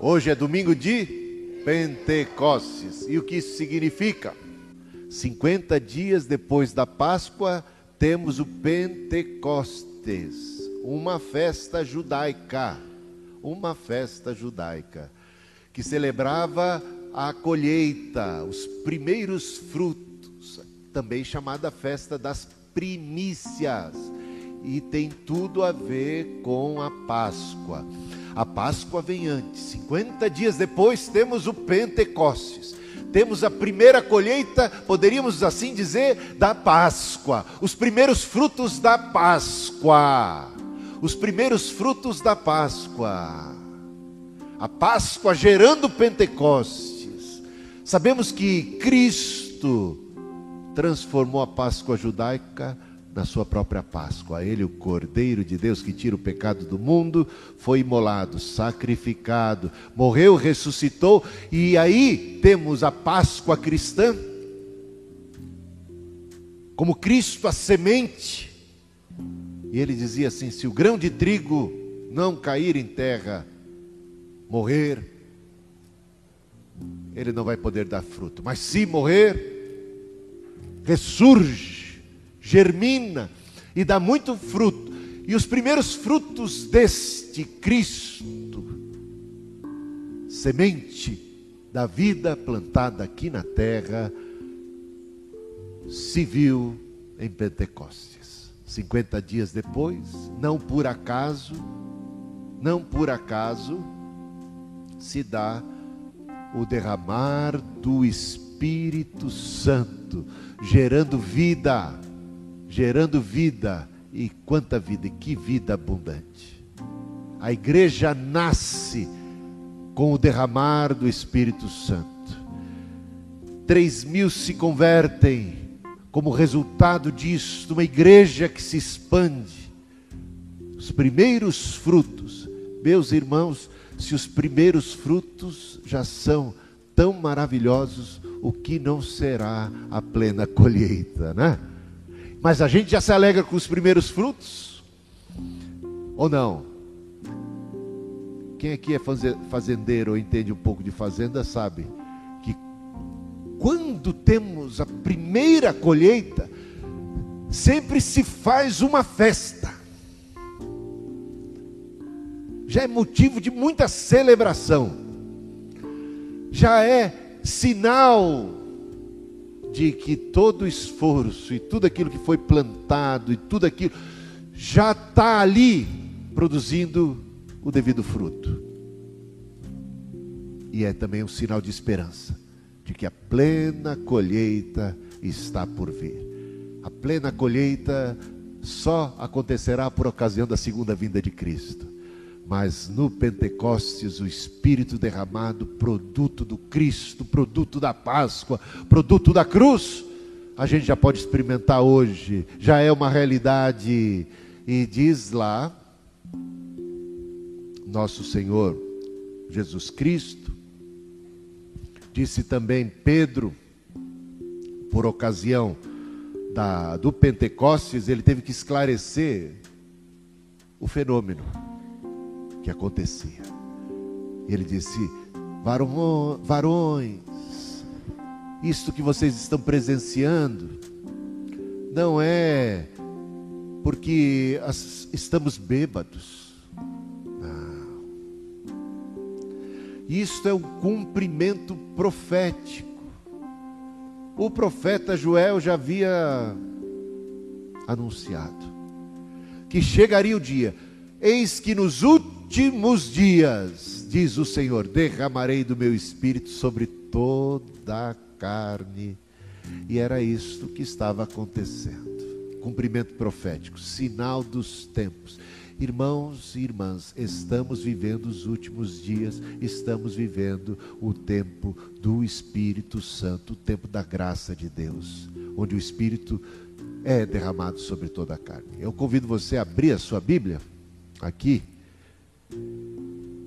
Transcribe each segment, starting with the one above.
Hoje é domingo de Pentecostes. E o que isso significa? 50 dias depois da Páscoa, temos o Pentecostes, uma festa judaica, uma festa judaica que celebrava a colheita, os primeiros frutos, também chamada festa das primícias, e tem tudo a ver com a Páscoa. A Páscoa vem antes, 50 dias depois temos o Pentecostes. Temos a primeira colheita, poderíamos assim dizer, da Páscoa, os primeiros frutos da Páscoa. Os primeiros frutos da Páscoa. A Páscoa gerando Pentecostes. Sabemos que Cristo transformou a Páscoa judaica na sua própria Páscoa. Ele, o Cordeiro de Deus que tira o pecado do mundo, foi imolado, sacrificado, morreu, ressuscitou, e aí temos a Páscoa cristã, como Cristo, a semente. E ele dizia assim: se o grão de trigo não cair em terra, morrer, ele não vai poder dar fruto, mas se morrer, ressurge germina e dá muito fruto. E os primeiros frutos deste Cristo, semente da vida plantada aqui na terra, se viu em Pentecostes. 50 dias depois, não por acaso, não por acaso, se dá o derramar do Espírito Santo, gerando vida gerando vida. E quanta vida, e que vida abundante. A igreja nasce com o derramar do Espírito Santo. Três mil se convertem como resultado disso, uma igreja que se expande. Os primeiros frutos, meus irmãos, se os primeiros frutos já são tão maravilhosos, o que não será a plena colheita, né? Mas a gente já se alegra com os primeiros frutos? Ou não? Quem aqui é fazendeiro ou entende um pouco de fazenda sabe que quando temos a primeira colheita, sempre se faz uma festa. Já é motivo de muita celebração. Já é sinal de que todo esforço e tudo aquilo que foi plantado e tudo aquilo já está ali produzindo o devido fruto. E é também um sinal de esperança, de que a plena colheita está por vir. A plena colheita só acontecerá por ocasião da segunda vinda de Cristo mas no Pentecostes o Espírito derramado, produto do Cristo, produto da Páscoa, produto da cruz, a gente já pode experimentar hoje, já é uma realidade. E diz lá, nosso Senhor Jesus Cristo, disse também Pedro, por ocasião da, do Pentecostes, ele teve que esclarecer o fenômeno que acontecia. Ele disse: varões, isto que vocês estão presenciando não é porque estamos bêbados. Não. Isto é um cumprimento profético. O profeta Joel já havia anunciado que chegaria o dia, eis que nos últimos últimos dias, diz o Senhor, derramarei do meu espírito sobre toda a carne. E era isto que estava acontecendo. Cumprimento profético, sinal dos tempos. Irmãos e irmãs, estamos vivendo os últimos dias, estamos vivendo o tempo do Espírito Santo, o tempo da graça de Deus, onde o Espírito é derramado sobre toda a carne. Eu convido você a abrir a sua Bíblia aqui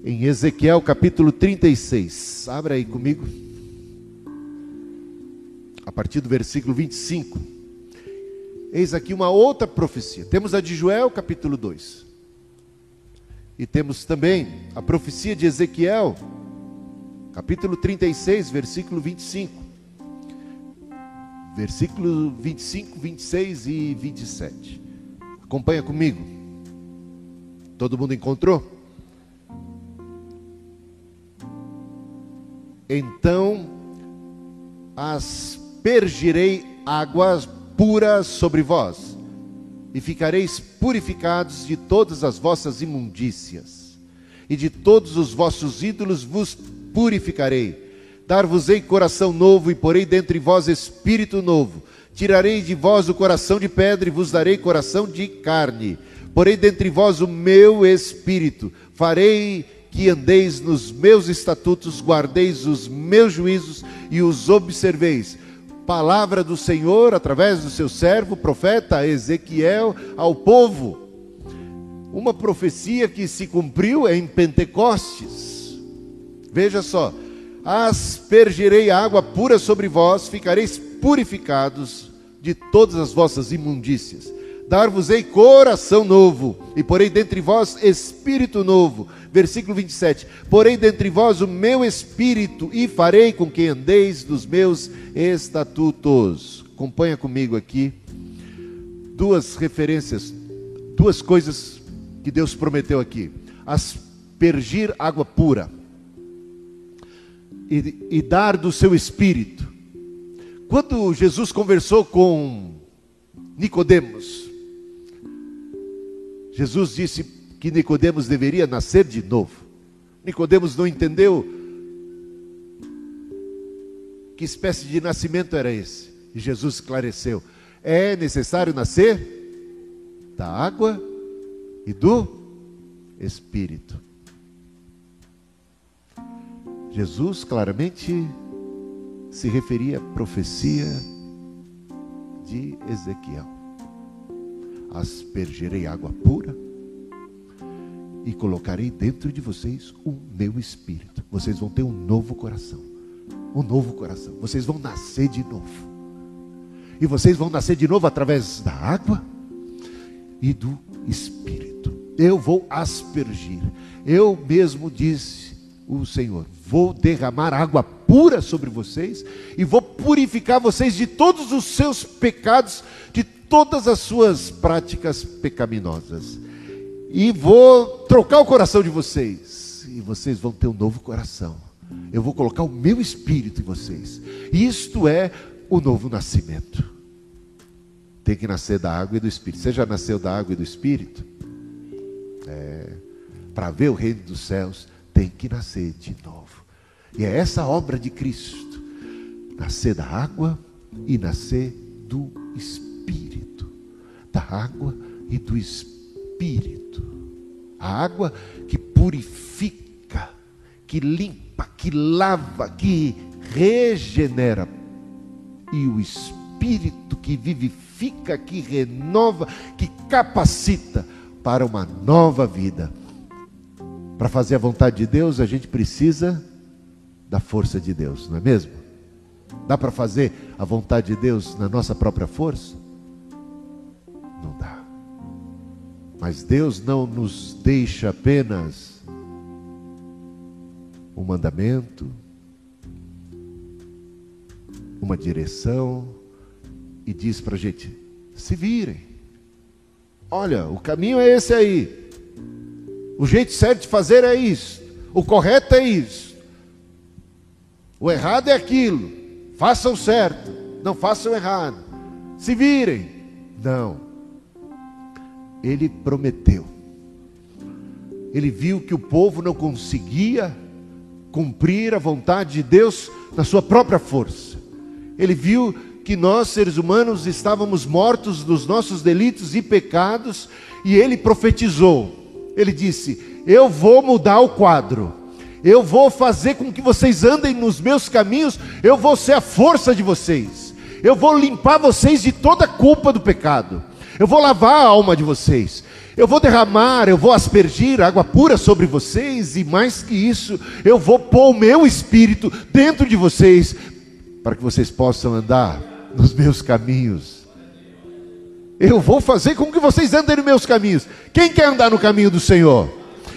em Ezequiel capítulo 36. Abra aí comigo. A partir do versículo 25. Eis aqui uma outra profecia. Temos a de Joel, capítulo 2. E temos também a profecia de Ezequiel, capítulo 36, versículo 25. Versículo 25, 26 e 27. Acompanha comigo. Todo mundo encontrou? Então aspergirei águas puras sobre vós, e ficareis purificados de todas as vossas imundícias, e de todos os vossos ídolos vos purificarei. Dar-vos-ei coração novo, e porei dentre vós espírito novo. Tirarei de vós o coração de pedra, e vos darei coração de carne. Porei dentre vós o meu espírito. Farei que andeis nos meus estatutos, guardeis os meus juízos e os observeis palavra do Senhor através do seu servo, profeta Ezequiel, ao povo. Uma profecia que se cumpriu em Pentecostes. Veja só: aspergirei água pura sobre vós, ficareis purificados de todas as vossas imundícias. Dar-vos-ei coração novo, e porei dentre vós espírito novo. Versículo 27. Porei dentre vós o meu espírito, e farei com que andeis dos meus estatutos. Acompanha comigo aqui. Duas referências, duas coisas que Deus prometeu aqui: aspergir água pura e, e dar do seu espírito. Quando Jesus conversou com Nicodemos, Jesus disse que Nicodemos deveria nascer de novo. Nicodemos não entendeu que espécie de nascimento era esse. E Jesus esclareceu: é necessário nascer da água e do Espírito. Jesus claramente se referia à profecia de Ezequiel aspergerei água pura e colocarei dentro de vocês o meu espírito. Vocês vão ter um novo coração. Um novo coração. Vocês vão nascer de novo. E vocês vão nascer de novo através da água e do espírito. Eu vou aspergir. Eu mesmo disse o Senhor: vou derramar água pura sobre vocês e vou purificar vocês de todos os seus pecados, de todas as suas práticas pecaminosas. E vou trocar o coração de vocês. E vocês vão ter um novo coração. Eu vou colocar o meu espírito em vocês. Isto é o novo nascimento. Tem que nascer da água e do espírito. Você já nasceu da água e do espírito? É, Para ver o reino dos céus, tem que nascer de novo. E é essa obra de Cristo: nascer da água e nascer do espírito da água e do Espírito. A água que purifica, que limpa, que lava, que regenera. E o Espírito que vivifica, que renova, que capacita para uma nova vida. Para fazer a vontade de Deus, a gente precisa da força de Deus, não é mesmo? Dá para fazer a vontade de Deus na nossa própria força? Não dá. Mas Deus não nos deixa apenas um mandamento, uma direção, e diz para a gente: se virem. Olha, o caminho é esse aí. O jeito certo de fazer é isso. O correto é isso. O errado é aquilo. Façam certo, não façam errado. Se virem. Não ele prometeu. Ele viu que o povo não conseguia cumprir a vontade de Deus na sua própria força. Ele viu que nós, seres humanos, estávamos mortos dos nossos delitos e pecados, e ele profetizou. Ele disse: Eu vou mudar o quadro. Eu vou fazer com que vocês andem nos meus caminhos, eu vou ser a força de vocês. Eu vou limpar vocês de toda a culpa do pecado. Eu vou lavar a alma de vocês. Eu vou derramar, eu vou aspergir água pura sobre vocês, e mais que isso, eu vou pôr o meu espírito dentro de vocês, para que vocês possam andar nos meus caminhos. Eu vou fazer com que vocês andem nos meus caminhos. Quem quer andar no caminho do Senhor?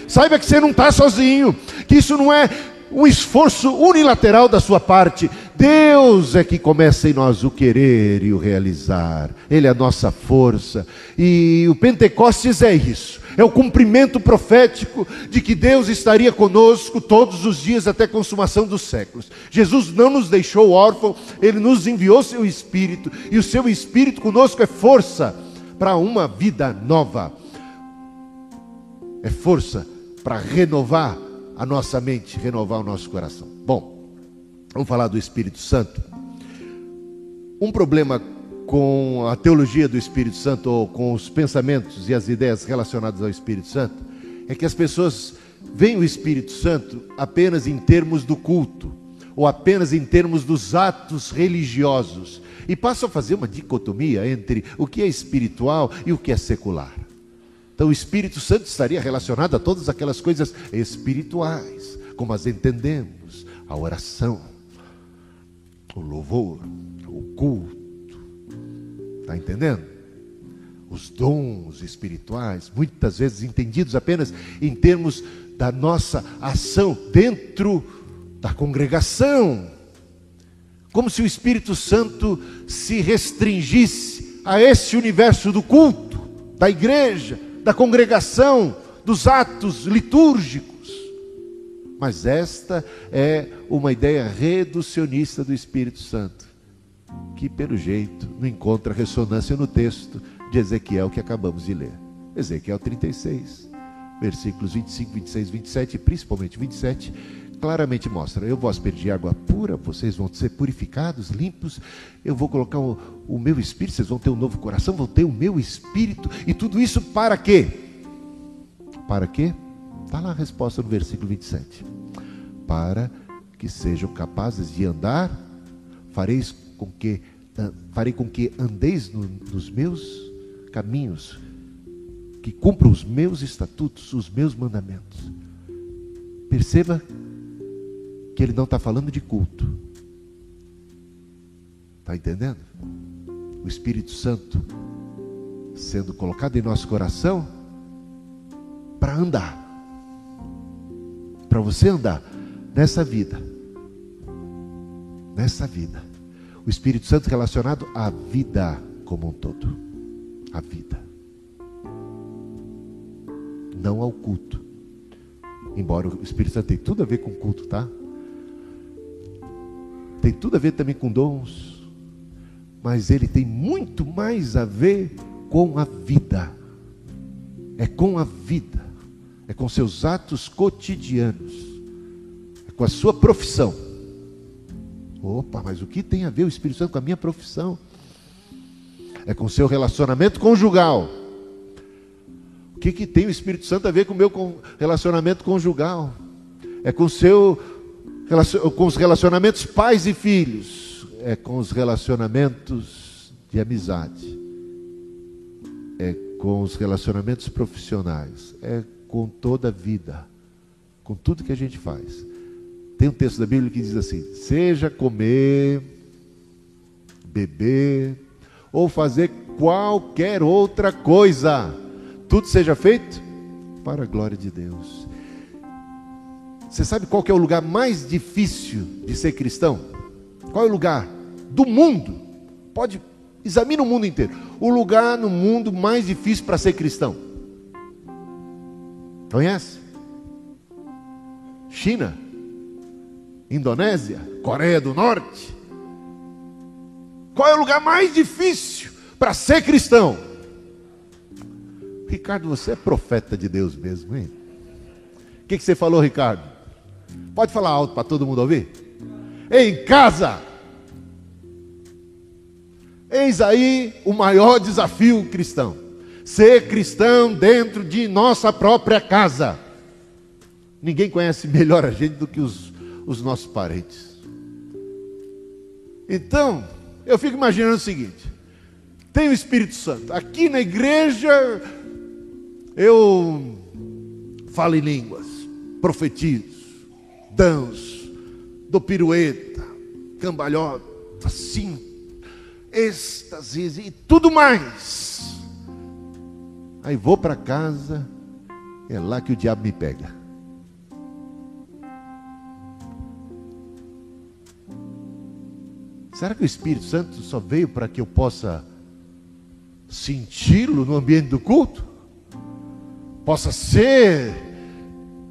Saiba que você não está sozinho, que isso não é um esforço unilateral da sua parte. Deus é que começa em nós o querer e o realizar. Ele é a nossa força. E o Pentecostes é isso. É o cumprimento profético de que Deus estaria conosco todos os dias até a consumação dos séculos. Jesus não nos deixou órfão, ele nos enviou seu espírito, e o seu espírito conosco é força para uma vida nova. É força para renovar a nossa mente, renovar o nosso coração. Bom, vamos falar do Espírito Santo. Um problema com a teologia do Espírito Santo ou com os pensamentos e as ideias relacionadas ao Espírito Santo é que as pessoas veem o Espírito Santo apenas em termos do culto ou apenas em termos dos atos religiosos e passam a fazer uma dicotomia entre o que é espiritual e o que é secular. Então o Espírito Santo estaria relacionado a todas aquelas coisas espirituais, como as entendemos, a oração, o louvor, o culto. Está entendendo? Os dons espirituais, muitas vezes entendidos apenas em termos da nossa ação dentro da congregação. Como se o Espírito Santo se restringisse a esse universo do culto, da igreja, da congregação, dos atos litúrgicos. Mas esta é uma ideia reducionista do Espírito Santo, que pelo jeito não encontra ressonância no texto de Ezequiel que acabamos de ler. Ezequiel 36, versículos 25, 26, 27 e principalmente 27, claramente mostra: Eu vos perdi água pura, vocês vão ser purificados, limpos. Eu vou colocar o, o meu espírito, vocês vão ter um novo coração, vão ter o meu espírito. E tudo isso para quê? Para quê? Está lá a resposta no versículo 27. Para que sejam capazes de andar, fareis com que, farei com que andeis no, nos meus caminhos, que cumpram os meus estatutos, os meus mandamentos. Perceba que ele não está falando de culto. Está entendendo? O Espírito Santo sendo colocado em nosso coração para andar. Para você andar nessa vida. Nessa vida. O Espírito Santo relacionado à vida como um todo. A vida. Não ao culto. Embora o Espírito Santo tenha tudo a ver com culto, tá? Tem tudo a ver também com dons, mas ele tem muito mais a ver com a vida. É com a vida, é com seus atos cotidianos, é com a sua profissão. Opa, mas o que tem a ver o Espírito Santo com a minha profissão? É com o seu relacionamento conjugal. O que, que tem o Espírito Santo a ver com o meu relacionamento conjugal? É com o seu com os relacionamentos pais e filhos, é com os relacionamentos de amizade, é com os relacionamentos profissionais, é com toda a vida, com tudo que a gente faz. Tem um texto da Bíblia que diz assim: seja comer, beber ou fazer qualquer outra coisa, tudo seja feito para a glória de Deus. Você sabe qual é o lugar mais difícil de ser cristão? Qual é o lugar do mundo? Pode examine o mundo inteiro. O lugar no mundo mais difícil para ser cristão. Conhece? China, Indonésia, Coreia do Norte. Qual é o lugar mais difícil para ser cristão? Ricardo, você é profeta de Deus mesmo, hein? O que, que você falou, Ricardo? Pode falar alto para todo mundo ouvir? Em casa. Eis aí o maior desafio cristão: ser cristão dentro de nossa própria casa. Ninguém conhece melhor a gente do que os, os nossos parentes. Então, eu fico imaginando o seguinte: tem o Espírito Santo. Aqui na igreja, eu falo em línguas, profetizo danço, dou pirueta, cambalhota, sim, êxtases e tudo mais. Aí vou para casa, é lá que o diabo me pega. Será que o Espírito Santo só veio para que eu possa senti-lo no ambiente do culto? Possa ser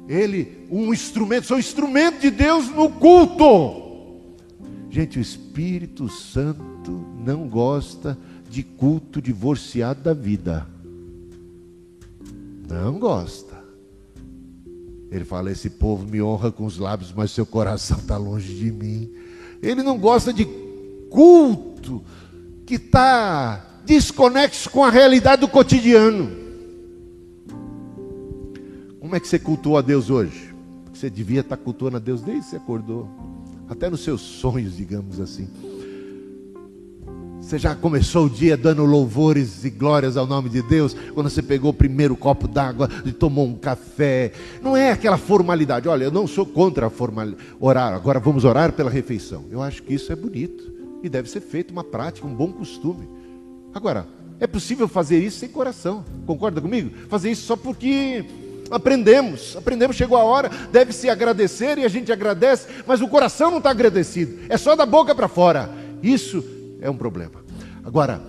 ele um instrumento, sou instrumento de Deus no culto. Gente, o Espírito Santo não gosta de culto divorciado da vida. Não gosta. Ele fala: Esse povo me honra com os lábios, mas seu coração está longe de mim. Ele não gosta de culto que está desconexo com a realidade do cotidiano. Como é que você cultuou a Deus hoje? Você devia estar cultuando a Deus desde que você acordou, até nos seus sonhos, digamos assim. Você já começou o dia dando louvores e glórias ao nome de Deus, quando você pegou o primeiro copo d'água e tomou um café. Não é aquela formalidade. Olha, eu não sou contra a formalidade. Orar, agora vamos orar pela refeição. Eu acho que isso é bonito e deve ser feito uma prática, um bom costume. Agora, é possível fazer isso sem coração. Concorda comigo? Fazer isso só porque aprendemos. Aprendemos, chegou a hora, deve se agradecer e a gente agradece, mas o coração não está agradecido. É só da boca para fora. Isso é um problema. Agora,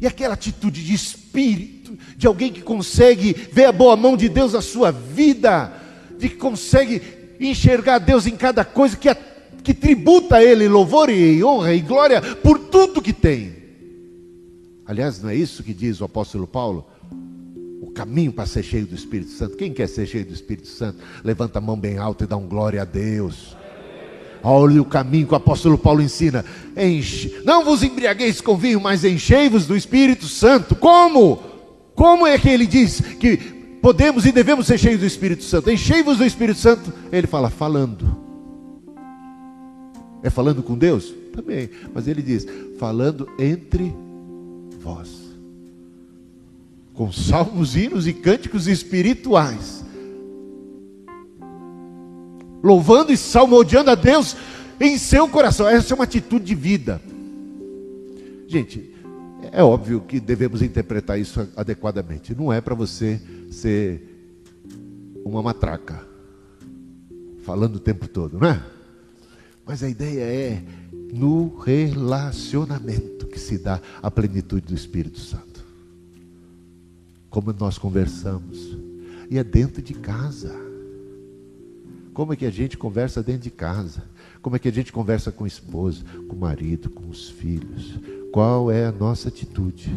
e aquela atitude de espírito, de alguém que consegue ver a boa mão de Deus na sua vida, de que consegue enxergar Deus em cada coisa, que, a, que tributa a Ele louvor e honra e glória por tudo que tem. Aliás, não é isso que diz o apóstolo Paulo? Caminho para ser cheio do Espírito Santo. Quem quer ser cheio do Espírito Santo? Levanta a mão bem alta e dá um glória a Deus. Olha o caminho que o apóstolo Paulo ensina. Enche. Não vos embriagueis com vinho, mas enchei-vos do Espírito Santo. Como? Como é que ele diz que podemos e devemos ser cheios do Espírito Santo? Enchei-vos do Espírito Santo. Ele fala, falando. É falando com Deus? Também. Mas ele diz, falando entre vós. Com salmos, hinos e cânticos espirituais louvando e salmodiando a Deus em seu coração. Essa é uma atitude de vida. Gente, é óbvio que devemos interpretar isso adequadamente. Não é para você ser uma matraca, falando o tempo todo, não é? Mas a ideia é no relacionamento que se dá a plenitude do Espírito Santo. Como nós conversamos. E é dentro de casa. Como é que a gente conversa dentro de casa? Como é que a gente conversa com a esposa, com o marido, com os filhos? Qual é a nossa atitude?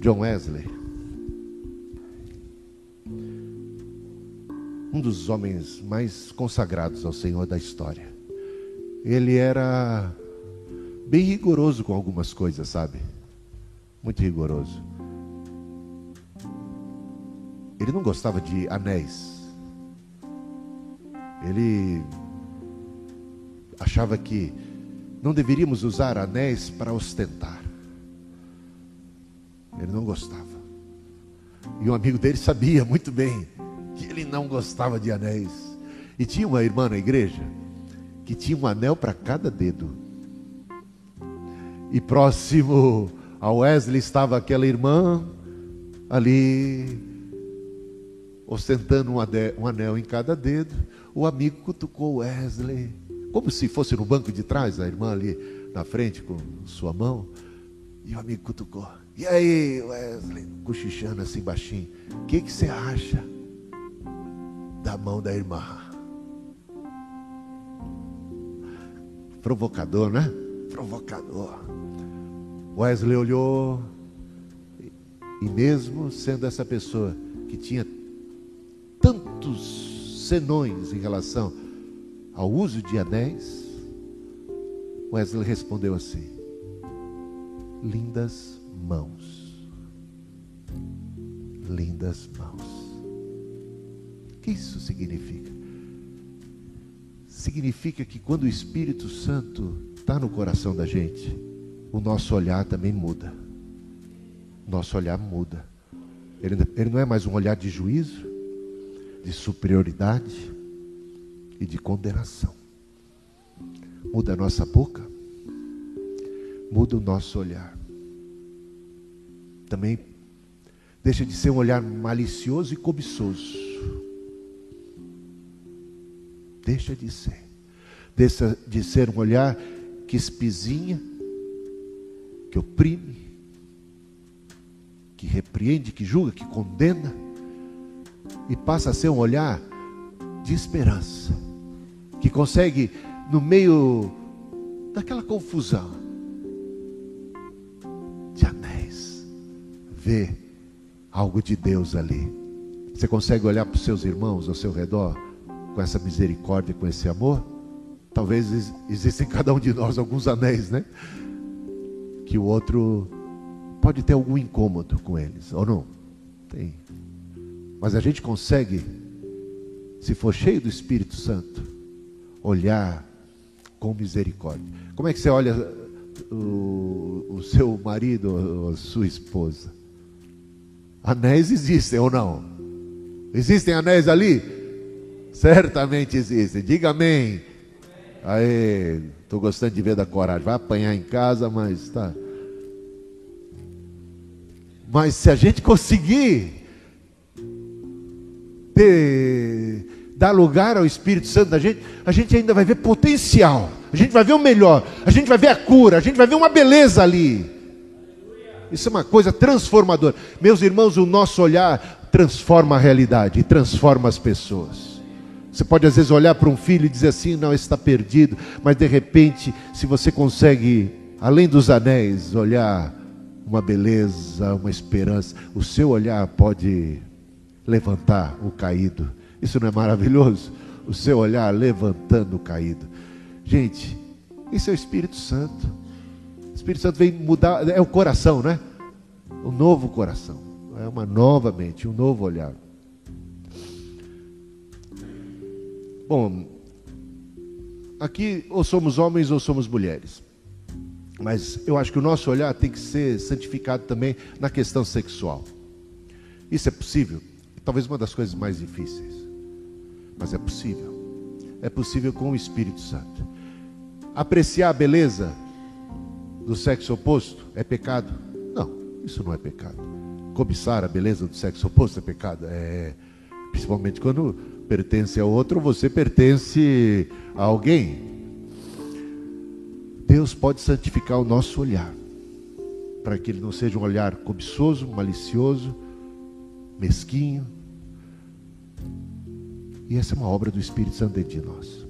John Wesley, um dos homens mais consagrados ao Senhor da história. Ele era bem rigoroso com algumas coisas, sabe? Muito rigoroso. Ele não gostava de anéis. Ele achava que não deveríamos usar anéis para ostentar. Ele não gostava. E um amigo dele sabia muito bem que ele não gostava de anéis. E tinha uma irmã na igreja que tinha um anel para cada dedo. E próximo ao Wesley estava aquela irmã ali ostentando um anel em cada dedo. O amigo cutucou Wesley, como se fosse no banco de trás, a irmã ali na frente com sua mão. E o amigo cutucou. E aí, Wesley, cochichando assim baixinho, o que, que você acha da mão da irmã? Provocador, né? Provocador. Wesley olhou, e mesmo sendo essa pessoa que tinha tantos senões em relação ao uso de anéis, Wesley respondeu assim: lindas mãos. Lindas mãos. O que isso significa? Significa que quando o Espírito Santo está no coração da gente, o nosso olhar também muda. Nosso olhar muda. Ele, ele não é mais um olhar de juízo, de superioridade e de condenação. Muda a nossa boca, muda o nosso olhar. Também deixa de ser um olhar malicioso e cobiçoso. deixa de ser. Deixa de ser um olhar que espizinha, que oprime, que repreende, que julga, que condena, e passa a ser um olhar de esperança, que consegue, no meio daquela confusão de anéis, ver algo de Deus ali. Você consegue olhar para os seus irmãos ao seu redor com essa misericórdia, com esse amor? Talvez existem em cada um de nós alguns anéis, né? Que o outro pode ter algum incômodo com eles, ou não? Tem. Mas a gente consegue, se for cheio do Espírito Santo, olhar com misericórdia. Como é que você olha o, o seu marido ou a sua esposa? Anéis existem ou não? Existem anéis ali? Certamente existem. Diga amém. Aí, estou gostando de ver da coragem. Vai apanhar em casa, mas tá. Mas se a gente conseguir ter, dar lugar ao Espírito Santo da gente, a gente ainda vai ver potencial. A gente vai ver o melhor. A gente vai ver a cura. A gente vai ver uma beleza ali. Isso é uma coisa transformadora. Meus irmãos, o nosso olhar transforma a realidade transforma as pessoas. Você pode às vezes olhar para um filho e dizer assim: não, esse está perdido, mas de repente, se você consegue, além dos anéis, olhar uma beleza, uma esperança, o seu olhar pode levantar o caído. Isso não é maravilhoso? O seu olhar levantando o caído. Gente, isso é o Espírito Santo. Espírito Santo vem mudar, é o coração, né? O novo coração. É uma nova mente, um novo olhar. Bom, aqui ou somos homens ou somos mulheres. Mas eu acho que o nosso olhar tem que ser santificado também na questão sexual. Isso é possível? Talvez uma das coisas mais difíceis. Mas é possível. É possível com o Espírito Santo. Apreciar a beleza do sexo oposto é pecado? Não, isso não é pecado. Cobiçar a beleza do sexo oposto é pecado? É, principalmente quando pertence a outro, você pertence a alguém. Deus pode santificar o nosso olhar, para que ele não seja um olhar cobiçoso, malicioso, mesquinho. E essa é uma obra do Espírito Santo dentro de nós.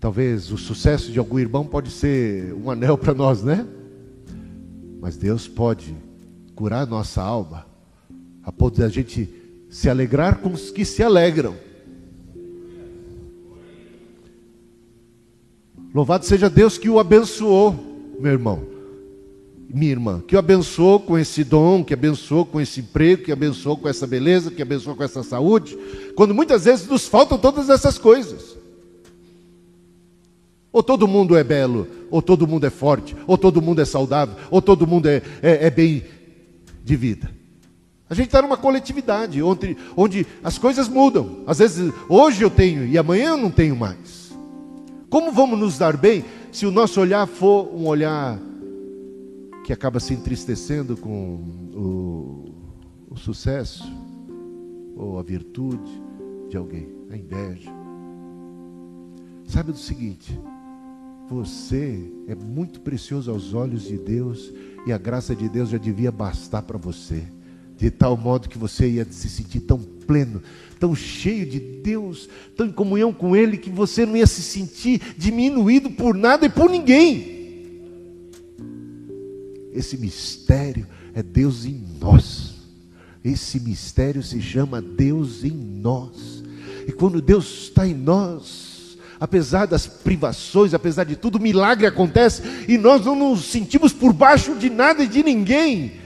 Talvez o sucesso de algum irmão pode ser um anel para nós, né? Mas Deus pode curar nossa alma, de a gente se alegrar com os que se alegram. Louvado seja Deus que o abençoou, meu irmão, minha irmã, que o abençoou com esse dom, que abençoou com esse emprego, que abençoou com essa beleza, que abençoou com essa saúde, quando muitas vezes nos faltam todas essas coisas. Ou todo mundo é belo, ou todo mundo é forte, ou todo mundo é saudável, ou todo mundo é, é, é bem de vida. A gente está numa coletividade onde, onde as coisas mudam. Às vezes, hoje eu tenho e amanhã eu não tenho mais. Como vamos nos dar bem se o nosso olhar for um olhar que acaba se entristecendo com o, o sucesso ou a virtude de alguém, a inveja? Sabe do seguinte: você é muito precioso aos olhos de Deus e a graça de Deus já devia bastar para você, de tal modo que você ia se sentir tão pleno, tão cheio de Deus, tão em comunhão com Ele, que você não ia se sentir diminuído por nada e por ninguém. Esse mistério é Deus em nós. Esse mistério se chama Deus em nós. E quando Deus está em nós, apesar das privações, apesar de tudo, o milagre acontece e nós não nos sentimos por baixo de nada e de ninguém,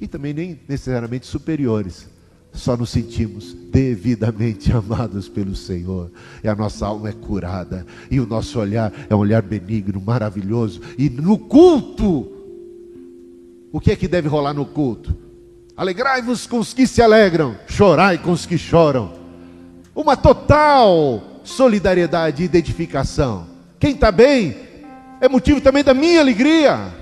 e também nem necessariamente superiores. Só nos sentimos devidamente amados pelo Senhor, e a nossa alma é curada, e o nosso olhar é um olhar benigno, maravilhoso. E no culto, o que é que deve rolar no culto? Alegrai-vos com os que se alegram, chorai com os que choram. Uma total solidariedade e identificação. Quem está bem é motivo também da minha alegria.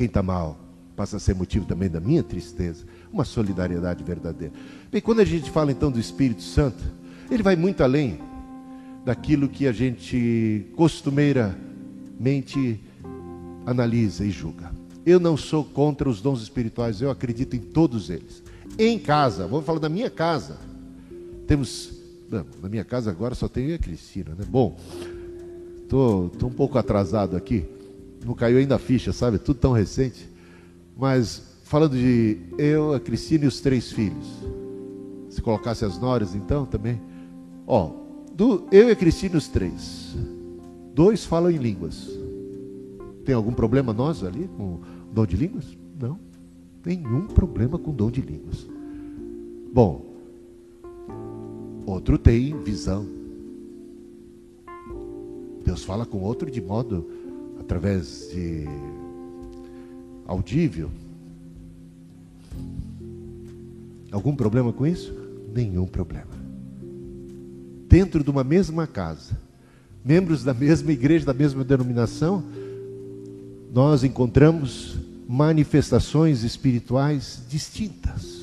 Quem está mal passa a ser motivo também da minha tristeza. Uma solidariedade verdadeira. Bem, quando a gente fala então do Espírito Santo, ele vai muito além daquilo que a gente costumeiramente analisa e julga. Eu não sou contra os dons espirituais, eu acredito em todos eles. Em casa, vamos falar da minha casa. Temos. Não, na minha casa agora só tem eu e a Cristina, né? Bom, tô, tô um pouco atrasado aqui. Não caiu ainda a ficha, sabe? Tudo tão recente. Mas falando de eu, a Cristina e os três filhos. Se colocasse as noras, então também. Ó, do, eu e a Cristina, os três. Dois falam em línguas. Tem algum problema nós ali com dom de línguas? Não. Nenhum problema com dom de línguas. Bom, outro tem visão. Deus fala com outro de modo através de audível. Algum problema com isso? Nenhum problema. Dentro de uma mesma casa, membros da mesma igreja, da mesma denominação, nós encontramos manifestações espirituais distintas.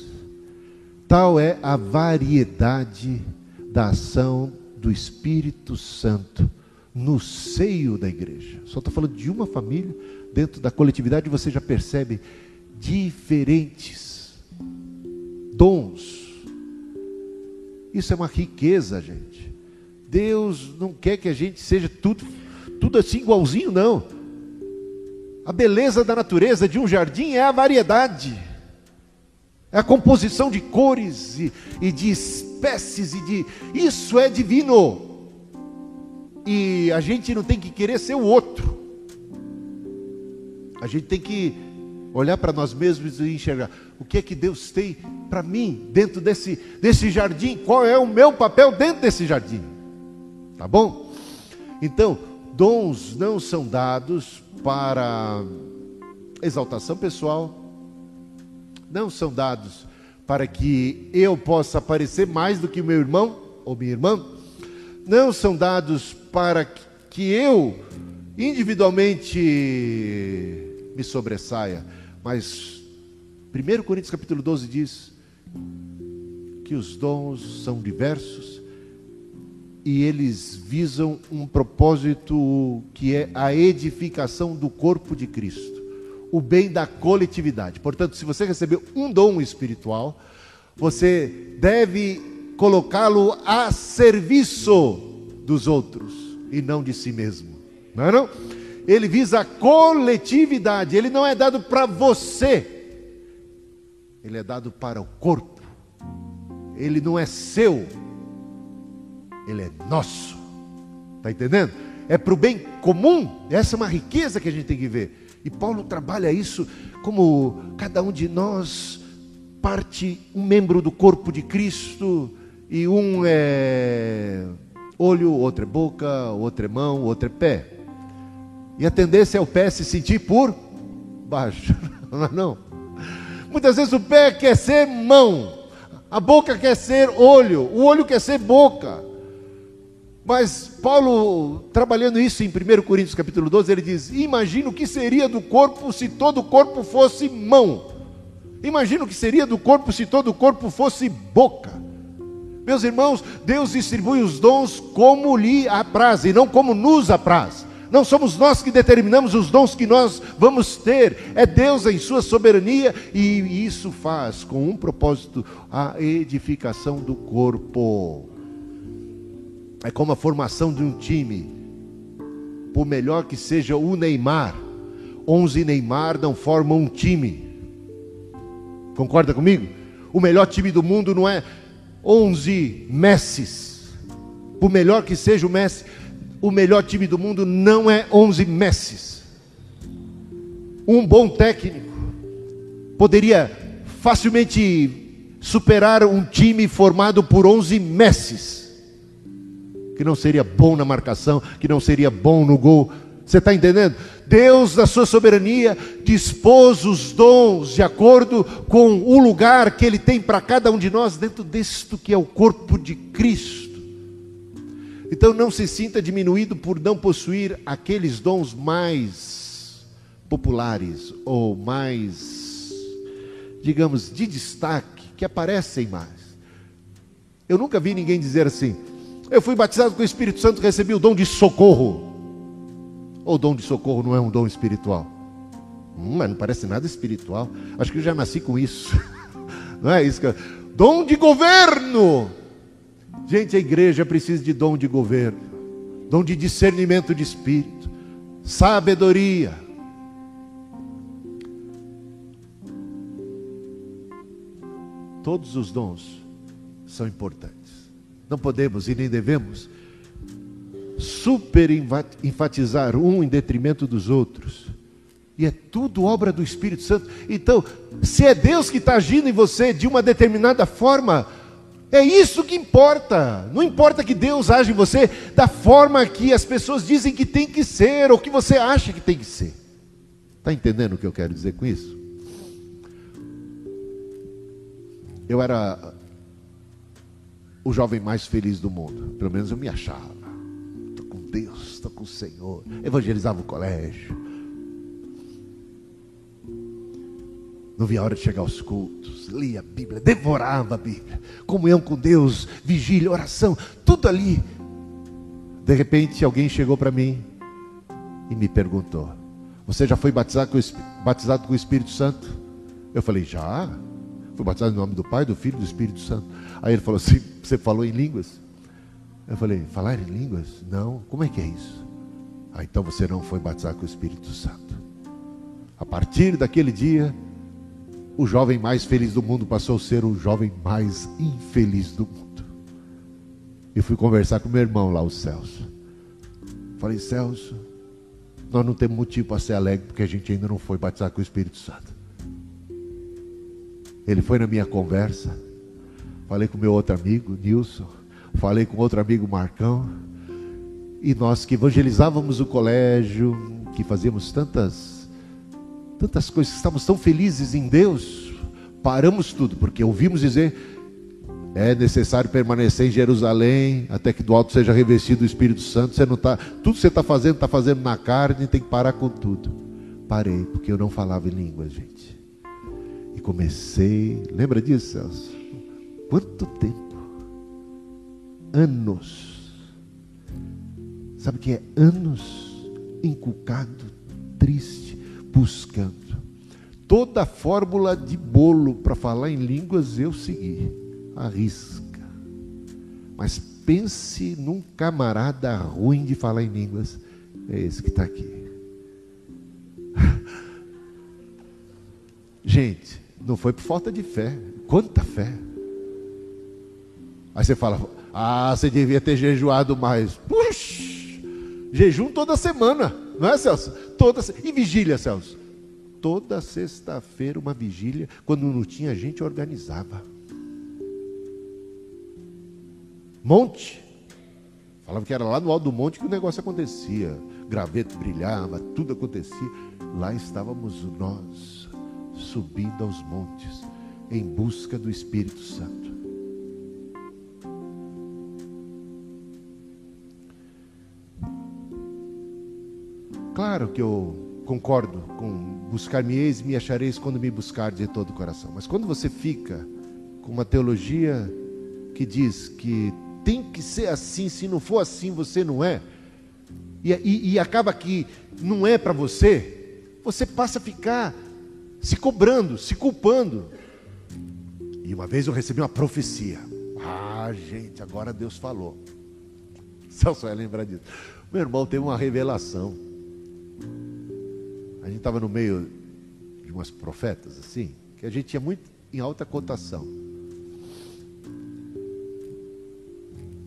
Tal é a variedade da ação do Espírito Santo no seio da igreja. Só estou falando de uma família, dentro da coletividade você já percebe diferentes dons. Isso é uma riqueza, gente. Deus não quer que a gente seja tudo, tudo assim igualzinho, não. A beleza da natureza de um jardim é a variedade, é a composição de cores e, e de espécies e de. Isso é divino. E a gente não tem que querer ser o outro. A gente tem que olhar para nós mesmos e enxergar o que é que Deus tem para mim dentro desse, desse jardim, qual é o meu papel dentro desse jardim. Tá bom? Então, dons não são dados para exaltação pessoal, não são dados para que eu possa aparecer mais do que meu irmão ou minha irmã, não são dados para que eu individualmente me sobressaia, mas 1 Coríntios capítulo 12 diz que os dons são diversos e eles visam um propósito que é a edificação do corpo de Cristo, o bem da coletividade. Portanto, se você recebeu um dom espiritual, você deve colocá-lo a serviço dos outros e não de si mesmo. Não é não? Ele visa a coletividade, ele não é dado para você. Ele é dado para o corpo. Ele não é seu, ele é nosso. Está entendendo? É para o bem comum. Essa é uma riqueza que a gente tem que ver. E Paulo trabalha isso como cada um de nós parte um membro do corpo de Cristo e um é olho, outro é boca, outro é mão, outro é pé. E a tendência é o pé se sentir por baixo. Não, é não. Muitas vezes o pé quer ser mão, a boca quer ser olho, o olho quer ser boca. Mas Paulo, trabalhando isso em 1 Coríntios capítulo 12, ele diz: Imagina o que seria do corpo se todo o corpo fosse mão. Imagina o que seria do corpo se todo o corpo fosse boca. Meus irmãos, Deus distribui os dons como lhe apraz e não como nos apraz. Não somos nós que determinamos os dons que nós vamos ter, é Deus em Sua soberania, e isso faz com um propósito a edificação do corpo. É como a formação de um time. Por melhor que seja o Neymar, 11 Neymar não formam um time. Concorda comigo? O melhor time do mundo não é 11 Messis. Por melhor que seja o Messi, o melhor time do mundo não é 11 Messis. Um bom técnico poderia facilmente superar um time formado por 11 Messis que não seria bom na marcação, que não seria bom no gol. Você está entendendo? Deus, na sua soberania, dispôs os dons de acordo com o lugar que Ele tem para cada um de nós dentro disto que é o corpo de Cristo. Então não se sinta diminuído por não possuir aqueles dons mais populares ou mais digamos, de destaque, que aparecem mais. Eu nunca vi ninguém dizer assim: eu fui batizado com o Espírito Santo, recebi o dom de socorro. Ou o dom de socorro não é um dom espiritual? Hum, mas não parece nada espiritual. Acho que eu já nasci com isso. Não é isso que eu... Dom de governo. Gente, a igreja precisa de dom de governo, dom de discernimento de espírito, sabedoria. Todos os dons são importantes. Não podemos e nem devemos super enfatizar um em detrimento dos outros. E é tudo obra do Espírito Santo. Então, se é Deus que está agindo em você de uma determinada forma, é isso que importa. Não importa que Deus age em você da forma que as pessoas dizem que tem que ser, ou que você acha que tem que ser. Está entendendo o que eu quero dizer com isso? Eu era o jovem mais feliz do mundo. Pelo menos eu me achava. Deus, estou com o Senhor. Evangelizava o colégio. Não via a hora de chegar aos cultos. Lia a Bíblia, devorava a Bíblia. Comunhão com Deus, vigília, oração, tudo ali. De repente alguém chegou para mim e me perguntou: Você já foi batizado com, batizado com o Espírito Santo? Eu falei: Já. Fui batizado em nome do Pai, do Filho e do Espírito Santo. Aí ele falou assim: Você falou em línguas? Eu falei: Falar em línguas? Não. Como é que é isso? Ah, então você não foi batizado com o Espírito Santo. A partir daquele dia, o jovem mais feliz do mundo passou a ser o jovem mais infeliz do mundo. E fui conversar com meu irmão lá, o Celso. Falei: Celso, nós não temos motivo para ser alegre porque a gente ainda não foi batizado com o Espírito Santo. Ele foi na minha conversa. Falei com meu outro amigo, Nilson. Falei com outro amigo, Marcão. E nós que evangelizávamos o colégio, que fazíamos tantas, tantas coisas, estávamos tão felizes em Deus, paramos tudo, porque ouvimos dizer: é necessário permanecer em Jerusalém até que do alto seja revestido o Espírito Santo. Você não tá, tudo que você está fazendo, está fazendo na carne, tem que parar com tudo. Parei, porque eu não falava em línguas, gente. E comecei, lembra disso, Celso? Quanto tempo? Anos. Sabe o que é anos inculcado, triste, buscando. Toda fórmula de bolo para falar em línguas eu segui, arrisca. Mas pense num camarada ruim de falar em línguas, é esse que está aqui. Gente, não foi por falta de fé. Quanta fé. Aí você fala, ah, você devia ter jejuado mais. Puxa, jejum toda semana, não é, Celso? Toda E vigília, Celso? Toda sexta-feira uma vigília, quando não tinha gente, organizava. Monte. Falava que era lá no alto do monte que o negócio acontecia. Graveto brilhava, tudo acontecia. Lá estávamos nós subindo aos montes em busca do Espírito Santo. Claro que eu concordo com buscar-me-eis me achareis quando me buscar de todo o coração. Mas quando você fica com uma teologia que diz que tem que ser assim, se não for assim você não é, e, e, e acaba que não é para você, você passa a ficar se cobrando, se culpando. E uma vez eu recebi uma profecia. Ah, gente, agora Deus falou. Celso vai lembrar disso. Meu irmão teve uma revelação. A gente estava no meio de umas profetas assim, que a gente tinha muito em alta cotação.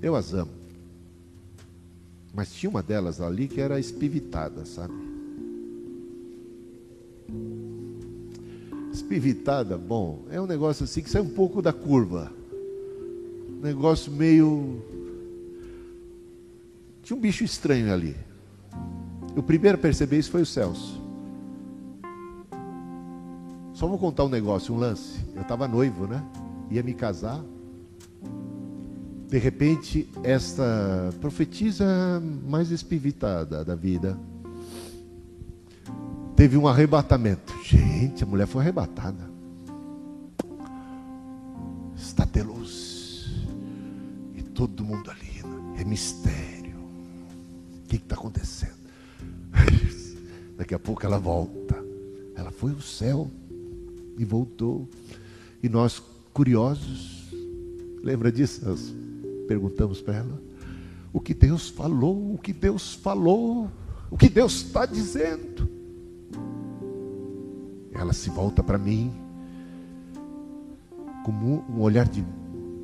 Eu as amo. Mas tinha uma delas ali que era espivitada, sabe? Espivitada, bom, é um negócio assim que sai um pouco da curva. Um negócio meio. Tinha um bicho estranho ali. O primeiro a perceber isso foi o Celso. Só vou contar um negócio, um lance. Eu estava noivo, né? Ia me casar. De repente, esta profetisa mais espivitada da vida teve um arrebatamento. Gente, a mulher foi arrebatada. está de luz. E todo mundo ali, é mistério. O que está acontecendo? Daqui a pouco ela volta. Ela foi ao céu e voltou. E nós, curiosos, lembra disso? Nós perguntamos para ela: o que Deus falou, o que Deus falou, o que Deus está dizendo. Ela se volta para mim com um olhar de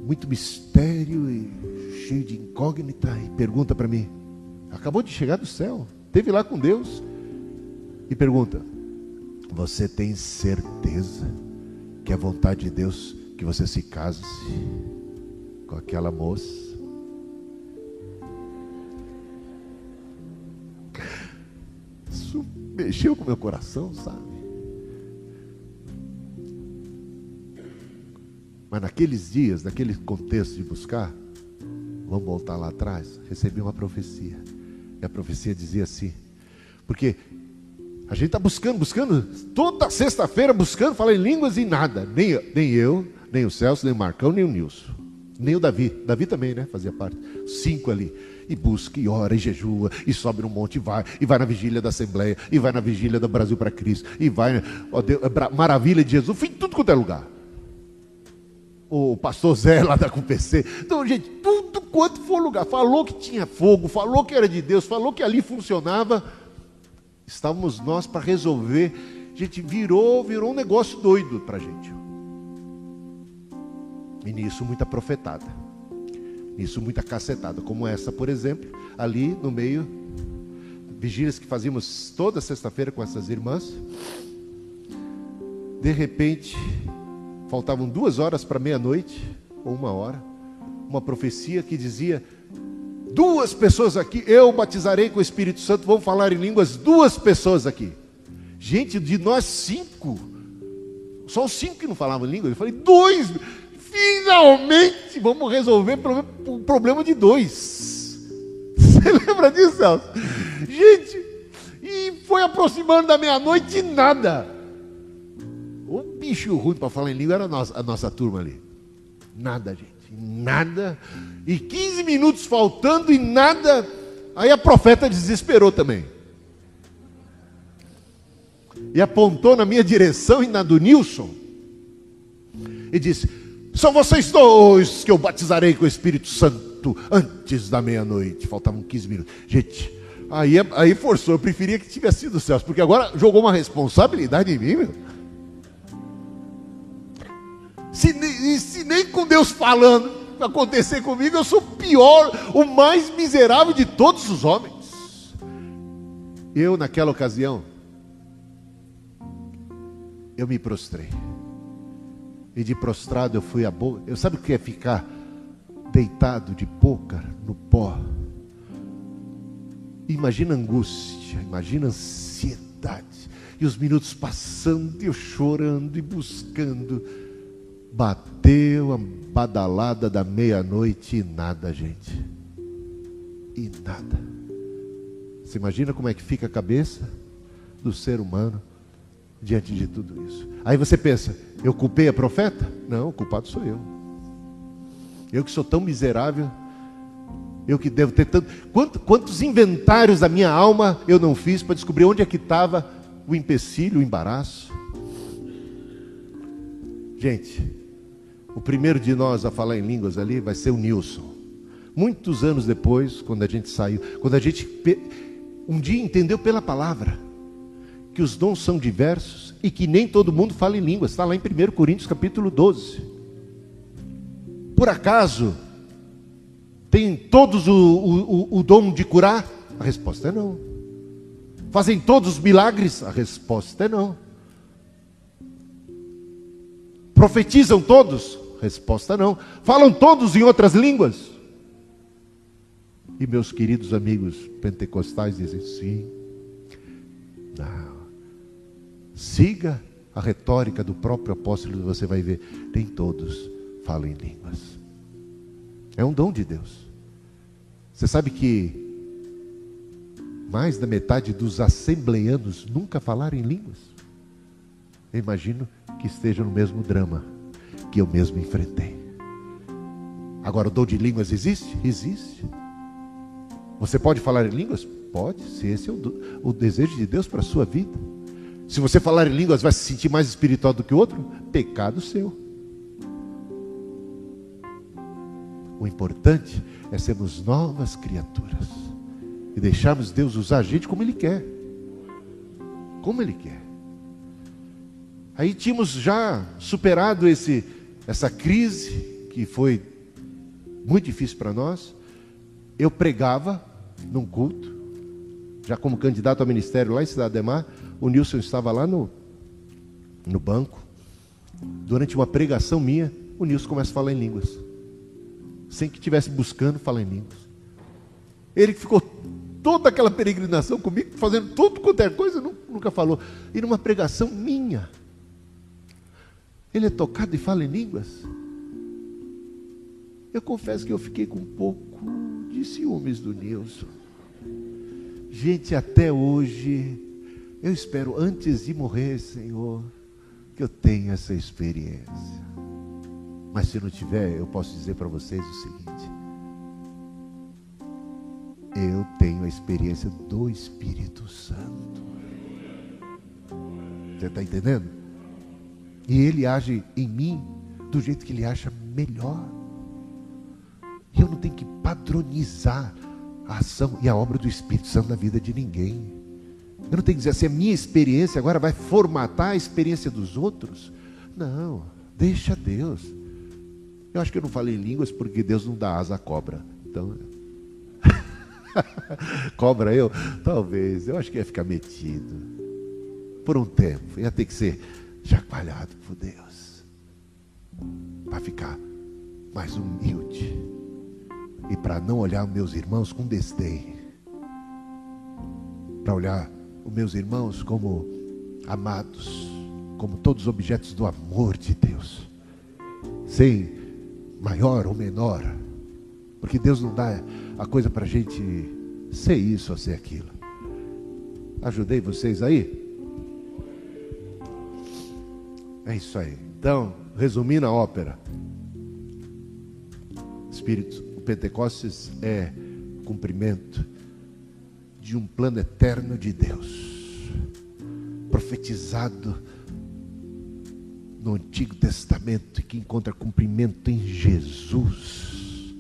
muito mistério e cheio de incógnita e pergunta para mim: acabou de chegar do céu, teve lá com Deus e pergunta: você tem certeza que é vontade de Deus que você se case com aquela moça? Isso mexeu com meu coração, sabe? Mas naqueles dias, naquele contexto de buscar, vamos voltar lá atrás, recebi uma profecia. E a profecia dizia assim: porque a gente está buscando, buscando, toda sexta-feira buscando falar em línguas e nada. Nem, nem eu, nem o Celso, nem o Marcão, nem o Nilson. Nem o Davi. Davi também, né? Fazia parte. Cinco ali. E busca, e ora, e jejua, e sobe no monte, e vai, e vai na vigília da Assembleia, e vai na vigília do Brasil para Cristo, e vai, ó Deus, é maravilha de Jesus, fui em tudo quanto é lugar. O pastor Zé lá da CUPC. Então, gente, tudo quanto for lugar. Falou que tinha fogo, falou que era de Deus, falou que ali funcionava Estávamos nós para resolver. Gente, virou, virou um negócio doido para a gente. E nisso muita profetada. Nisso muita cacetada, como essa, por exemplo, ali no meio, vigílias que fazíamos toda sexta-feira com essas irmãs. De repente, faltavam duas horas para meia-noite, ou uma hora, uma profecia que dizia duas pessoas aqui, eu batizarei com o Espírito Santo, vamos falar em línguas, duas pessoas aqui. Gente, de nós cinco, só os cinco que não falavam língua, eu falei, dois, finalmente vamos resolver o problema de dois. Você lembra disso, Celso? Gente, e foi aproximando da meia-noite e nada. O bicho ruim para falar em língua era a nossa, a nossa turma ali. Nada, gente nada. E 15 minutos faltando e nada. Aí a profeta desesperou também. E apontou na minha direção e na do Nilson. E disse: São vocês dois que eu batizarei com o Espírito Santo antes da meia-noite. Faltavam 15 minutos. Gente, aí, aí forçou. Eu preferia que tivesse sido o Celso, porque agora jogou uma responsabilidade em mim, meu. Se, se nem com Deus falando acontecer comigo, eu sou pior, o mais miserável de todos os homens. Eu, naquela ocasião, eu me prostrei. E de prostrado eu fui a boca. Eu sabe o que é ficar deitado de boca no pó? Imagina angústia, imagina ansiedade. E os minutos passando, e eu chorando e buscando Bateu a badalada da meia-noite e nada, gente. E nada. Você imagina como é que fica a cabeça do ser humano diante de tudo isso? Aí você pensa, eu culpei a profeta? Não, o culpado sou eu. Eu que sou tão miserável, eu que devo ter tanto. Quantos, quantos inventários da minha alma eu não fiz para descobrir onde é que estava o empecilho, o embaraço? Gente, o primeiro de nós a falar em línguas ali vai ser o Nilson. Muitos anos depois, quando a gente saiu, quando a gente um dia entendeu pela palavra que os dons são diversos e que nem todo mundo fala em línguas. Está lá em 1 Coríntios capítulo 12. Por acaso, tem todos o, o, o dom de curar? A resposta é não. Fazem todos os milagres? A resposta é não. Profetizam todos? Resposta não. Falam todos em outras línguas? E meus queridos amigos pentecostais dizem sim. Não. Siga a retórica do próprio apóstolo, você vai ver. Nem todos falam em línguas. É um dom de Deus. Você sabe que mais da metade dos assembleianos nunca falaram em línguas? Eu imagino que esteja no mesmo drama que eu mesmo enfrentei. Agora, o dom de línguas existe? Existe. Você pode falar em línguas? Pode, se esse é o, o desejo de Deus para a sua vida. Se você falar em línguas, vai se sentir mais espiritual do que o outro? Pecado seu. O importante é sermos novas criaturas e deixarmos Deus usar a gente como Ele quer. Como Ele quer. Aí tínhamos já superado esse, essa crise que foi muito difícil para nós. Eu pregava num culto, já como candidato ao ministério lá em Cidade de Mar. O Nilson estava lá no, no banco. Durante uma pregação minha, o Nilson começa a falar em línguas. Sem que estivesse buscando falar em línguas. Ele ficou toda aquela peregrinação comigo, fazendo tudo quanto é coisa, nunca falou. E numa pregação minha, ele é tocado e fala em línguas. Eu confesso que eu fiquei com um pouco de ciúmes do Nilson. Gente, até hoje, eu espero antes de morrer, Senhor, que eu tenha essa experiência. Mas se não tiver, eu posso dizer para vocês o seguinte: eu tenho a experiência do Espírito Santo. Você está entendendo? E ele age em mim do jeito que ele acha melhor. E eu não tenho que padronizar a ação e a obra do Espírito Santo na vida de ninguém. Eu não tenho que dizer assim, a minha experiência agora vai formatar a experiência dos outros. Não, deixa Deus. Eu acho que eu não falei línguas porque Deus não dá asa à cobra. Então, cobra eu? Talvez. Eu acho que ia ficar metido. Por um tempo. Ia ter que ser chacoalhado por Deus. Para ficar mais humilde. E para não olhar meus irmãos com desdém. Para olhar os meus irmãos como amados, como todos objetos do amor de Deus. Sem maior ou menor. Porque Deus não dá a coisa para a gente ser isso ou ser aquilo. Ajudei vocês aí? É isso aí. Então, resumindo a ópera. Espírito, o Pentecostes é cumprimento de um plano eterno de Deus, profetizado no Antigo Testamento e que encontra cumprimento em Jesus.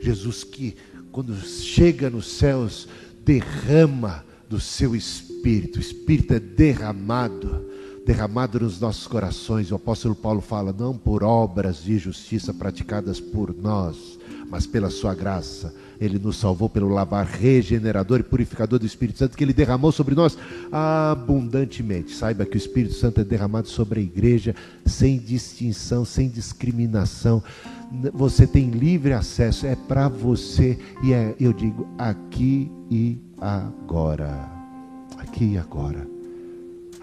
Jesus que, quando chega nos céus, derrama do seu Espírito, o Espírito é derramado derramado nos nossos corações. O apóstolo Paulo fala: não por obras de justiça praticadas por nós, mas pela Sua graça. Ele nos salvou pelo lavar regenerador e purificador do Espírito Santo que Ele derramou sobre nós abundantemente. Saiba que o Espírito Santo é derramado sobre a igreja sem distinção, sem discriminação. Você tem livre acesso, é para você e é, eu digo, aqui e agora. Aqui e agora.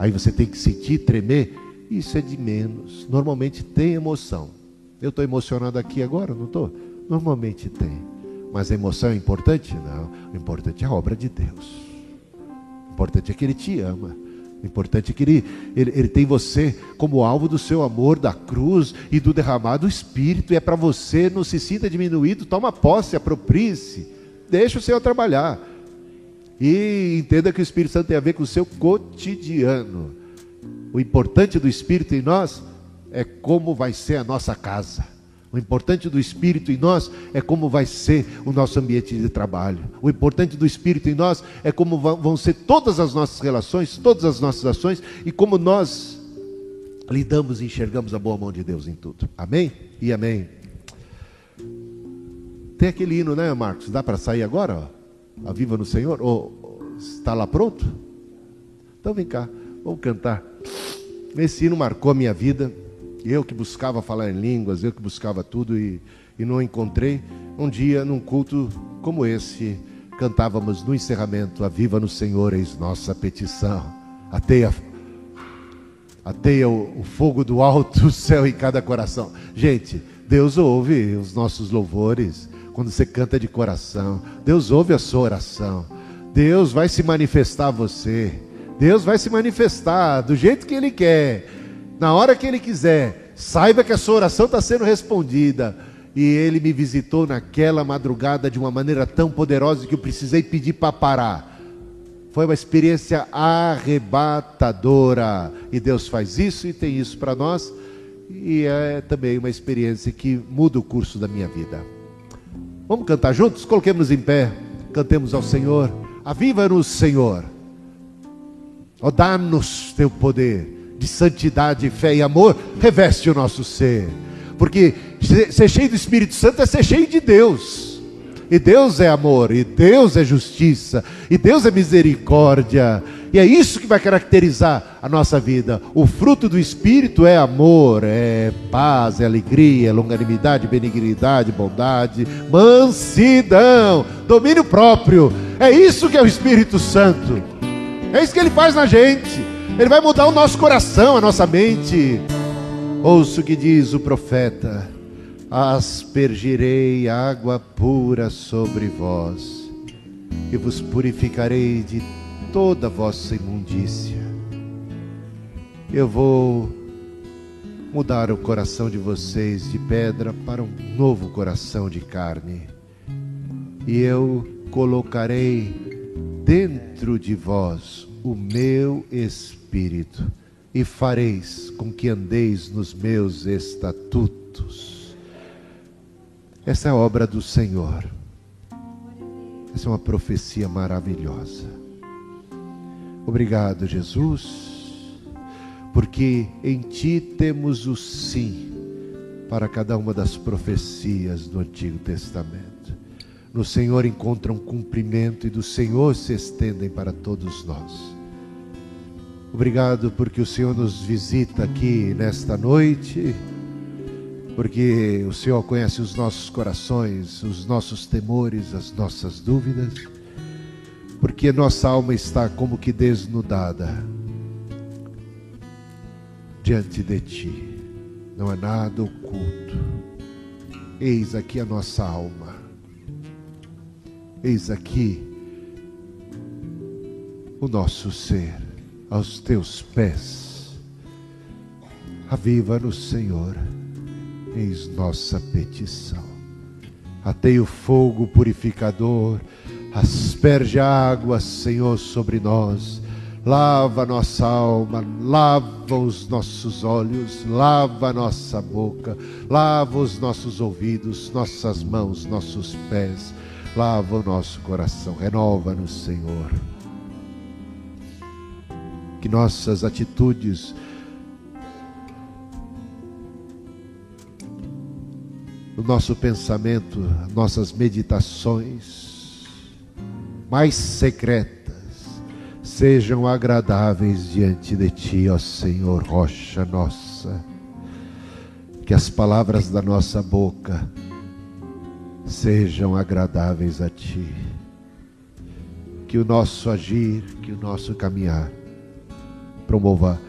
Aí você tem que sentir, tremer. Isso é de menos. Normalmente tem emoção. Eu estou emocionado aqui agora, não estou? Normalmente tem. Mas a emoção é importante? Não. O importante é a obra de Deus. O importante é que Ele te ama. O importante é que ele, ele, ele, tem você como alvo do seu amor, da cruz e do derramado Espírito. E é para você, não se sinta diminuído, toma posse, aproprie-se. Deixa o Senhor trabalhar. E entenda que o Espírito Santo tem a ver com o seu cotidiano. O importante do Espírito em nós é como vai ser a nossa casa. O importante do Espírito em nós é como vai ser o nosso ambiente de trabalho. O importante do Espírito em nós é como vão ser todas as nossas relações, todas as nossas ações e como nós lidamos e enxergamos a boa mão de Deus em tudo. Amém? E amém. Tem aquele hino, né, Marcos? Dá para sair agora? Ó? A Viva no Senhor? Ou está lá pronto? Então vem cá, vamos cantar. Esse hino marcou a minha vida. Eu que buscava falar em línguas, eu que buscava tudo e, e não encontrei. Um dia, num culto como esse, cantávamos no encerramento: A Viva no Senhor, eis nossa petição. Ateia, ateia o, o fogo do alto céu em cada coração. Gente, Deus ouve os nossos louvores quando você canta de coração. Deus ouve a sua oração. Deus vai se manifestar a você. Deus vai se manifestar do jeito que Ele quer, na hora que Ele quiser. Saiba que a sua oração está sendo respondida. E ele me visitou naquela madrugada de uma maneira tão poderosa que eu precisei pedir para parar. Foi uma experiência arrebatadora. E Deus faz isso e tem isso para nós. E é também uma experiência que muda o curso da minha vida. Vamos cantar juntos? Coloquemos em pé. Cantemos ao Senhor. Aviva-nos, Senhor. Ó, oh, dá-nos teu poder de santidade, fé e amor. Reveste o nosso ser. Porque ser cheio do Espírito Santo é ser cheio de Deus. E Deus é amor, e Deus é justiça, e Deus é misericórdia. E é isso que vai caracterizar a nossa vida. O fruto do Espírito é amor, é paz, é alegria, é longanimidade, benignidade, bondade, mansidão, domínio próprio. É isso que é o Espírito Santo. É isso que ele faz na gente. Ele vai mudar o nosso coração, a nossa mente. Ouço o que diz o profeta: Aspergirei água pura sobre vós, e vos purificarei de toda vossa imundícia. Eu vou mudar o coração de vocês de pedra para um novo coração de carne, e eu colocarei dentro de vós o meu espírito e fareis com que andeis nos meus estatutos. Essa é a obra do Senhor. Essa é uma profecia maravilhosa. Obrigado, Jesus, porque em Ti temos o sim para cada uma das profecias do Antigo Testamento. No Senhor encontram cumprimento e do Senhor se estendem para todos nós. Obrigado porque o Senhor nos visita aqui nesta noite, porque o Senhor conhece os nossos corações, os nossos temores, as nossas dúvidas, porque nossa alma está como que desnudada diante de Ti, não há nada oculto. Eis aqui a nossa alma, eis aqui o nosso ser aos teus pés. Aviva-nos, Senhor, eis nossa petição. Atei o fogo purificador, asperge água, Senhor, sobre nós. Lava nossa alma, lava os nossos olhos, lava nossa boca, lava os nossos ouvidos, nossas mãos, nossos pés, lava o nosso coração, renova-nos, Senhor que nossas atitudes, o nosso pensamento, nossas meditações mais secretas sejam agradáveis diante de Ti, ó Senhor, rocha nossa. Que as palavras da nossa boca sejam agradáveis a Ti. Que o nosso agir, que o nosso caminhar promova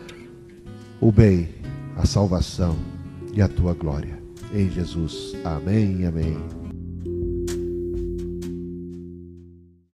o bem, a salvação e a tua glória. Em Jesus. Amém. Amém.